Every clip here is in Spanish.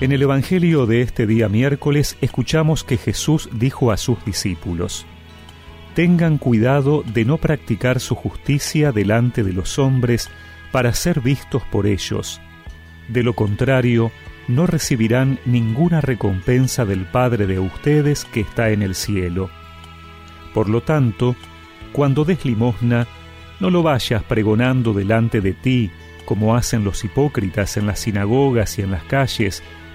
En el Evangelio de este día miércoles escuchamos que Jesús dijo a sus discípulos, Tengan cuidado de no practicar su justicia delante de los hombres para ser vistos por ellos. De lo contrario, no recibirán ninguna recompensa del Padre de ustedes que está en el cielo. Por lo tanto, cuando des limosna, no lo vayas pregonando delante de ti, como hacen los hipócritas en las sinagogas y en las calles,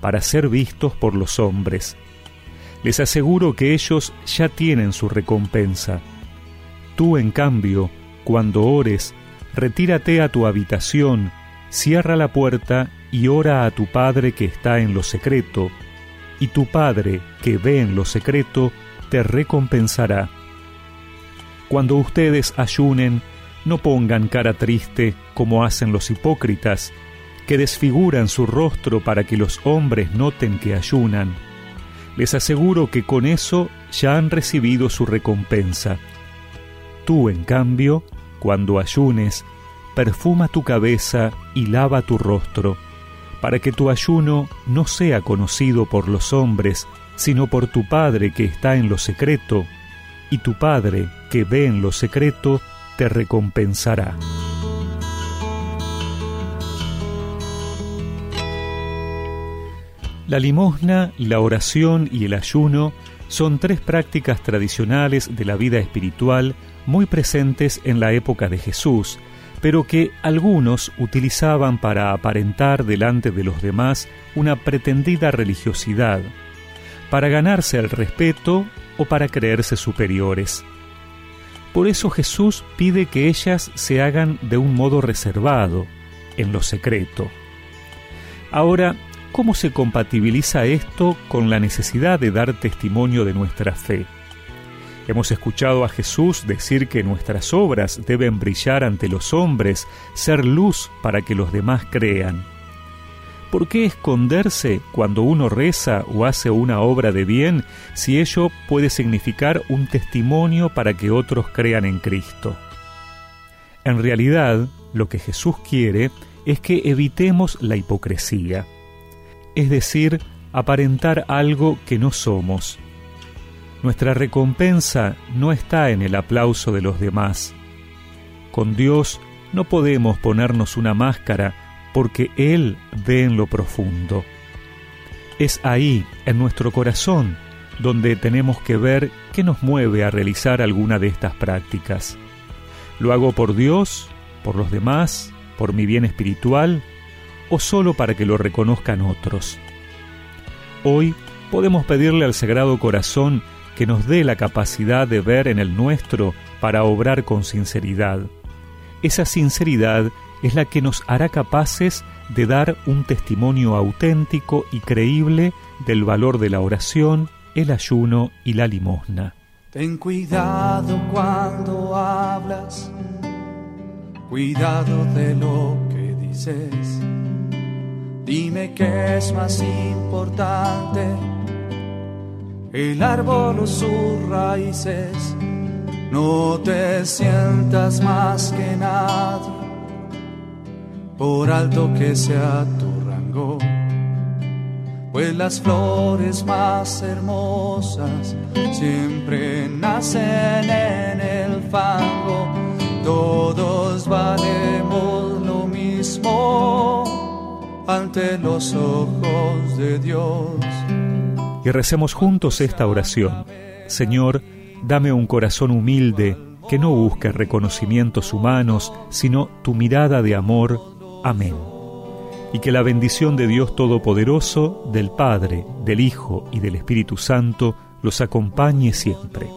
para ser vistos por los hombres. Les aseguro que ellos ya tienen su recompensa. Tú, en cambio, cuando ores, retírate a tu habitación, cierra la puerta y ora a tu Padre que está en lo secreto, y tu Padre que ve en lo secreto te recompensará. Cuando ustedes ayunen, no pongan cara triste como hacen los hipócritas, que desfiguran su rostro para que los hombres noten que ayunan. Les aseguro que con eso ya han recibido su recompensa. Tú, en cambio, cuando ayunes, perfuma tu cabeza y lava tu rostro, para que tu ayuno no sea conocido por los hombres, sino por tu Padre que está en lo secreto, y tu Padre que ve en lo secreto te recompensará. La limosna, la oración y el ayuno son tres prácticas tradicionales de la vida espiritual muy presentes en la época de Jesús, pero que algunos utilizaban para aparentar delante de los demás una pretendida religiosidad, para ganarse el respeto o para creerse superiores. Por eso Jesús pide que ellas se hagan de un modo reservado, en lo secreto. Ahora, ¿Cómo se compatibiliza esto con la necesidad de dar testimonio de nuestra fe? Hemos escuchado a Jesús decir que nuestras obras deben brillar ante los hombres, ser luz para que los demás crean. ¿Por qué esconderse cuando uno reza o hace una obra de bien si ello puede significar un testimonio para que otros crean en Cristo? En realidad, lo que Jesús quiere es que evitemos la hipocresía es decir, aparentar algo que no somos. Nuestra recompensa no está en el aplauso de los demás. Con Dios no podemos ponernos una máscara porque Él ve en lo profundo. Es ahí, en nuestro corazón, donde tenemos que ver qué nos mueve a realizar alguna de estas prácticas. ¿Lo hago por Dios, por los demás, por mi bien espiritual o solo para que lo reconozcan otros. Hoy podemos pedirle al Sagrado Corazón que nos dé la capacidad de ver en el nuestro para obrar con sinceridad. Esa sinceridad es la que nos hará capaces de dar un testimonio auténtico y creíble del valor de la oración, el ayuno y la limosna. Ten cuidado cuando hablas, cuidado de lo que dices Dime qué es más importante, el árbol o sus raíces. No te sientas más que nadie, por alto que sea tu rango. Pues las flores más hermosas siempre nacen en el fango. Todos valemos lo mismo ante los ojos de Dios. Y recemos juntos esta oración. Señor, dame un corazón humilde que no busque reconocimientos humanos, sino tu mirada de amor. Amén. Y que la bendición de Dios Todopoderoso, del Padre, del Hijo y del Espíritu Santo los acompañe siempre.